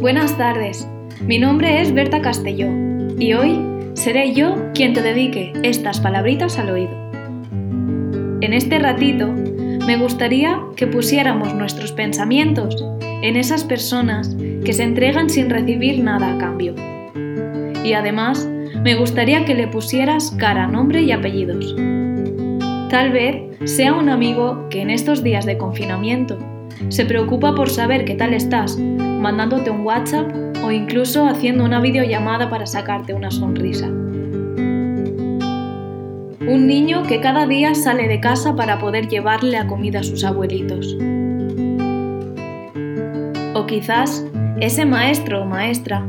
Buenas tardes, mi nombre es Berta Castelló y hoy seré yo quien te dedique estas palabritas al oído. En este ratito me gustaría que pusiéramos nuestros pensamientos en esas personas que se entregan sin recibir nada a cambio. Y además, me gustaría que le pusieras cara, nombre y apellidos. Tal vez sea un amigo que en estos días de confinamiento se preocupa por saber qué tal estás, mandándote un WhatsApp o incluso haciendo una videollamada para sacarte una sonrisa. Un niño que cada día sale de casa para poder llevarle la comida a sus abuelitos. O quizás ese maestro o maestra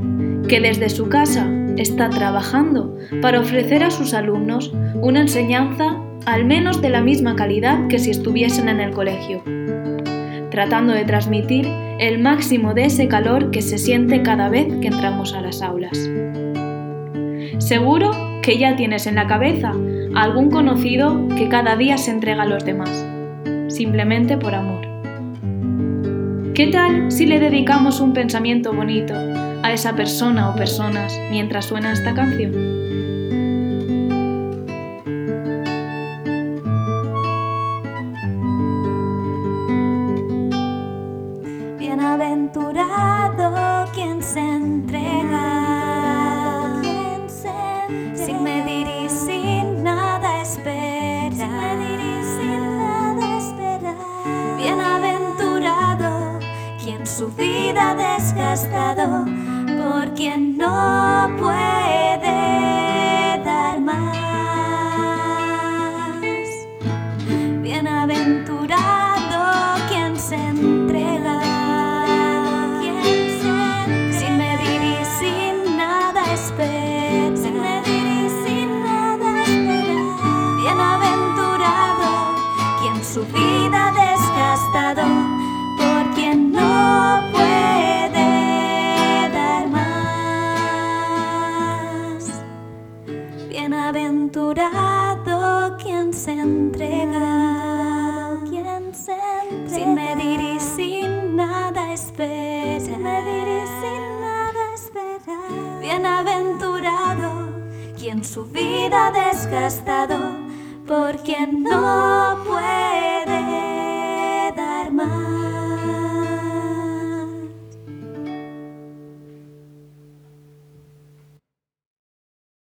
que desde su casa está trabajando para ofrecer a sus alumnos una enseñanza al menos de la misma calidad que si estuviesen en el colegio, tratando de transmitir el máximo de ese calor que se siente cada vez que entramos a las aulas. Seguro que ya tienes en la cabeza algún conocido que cada día se entrega a los demás, simplemente por amor. ¿Qué tal si le dedicamos un pensamiento bonito a esa persona o personas mientras suena esta canción? Bienaventurado quien se entrega, sin medir y sin nada espera. Bienaventurado quien su vida ha desgastado por quien no puede su vida desgastado por quien no puede dar más. Bienaventurado quien se entrega, quien se entrega. sin medir y sin nada espera, sin medir y sin nada espera. Bienaventurado quien su vida desgastado por quien no puede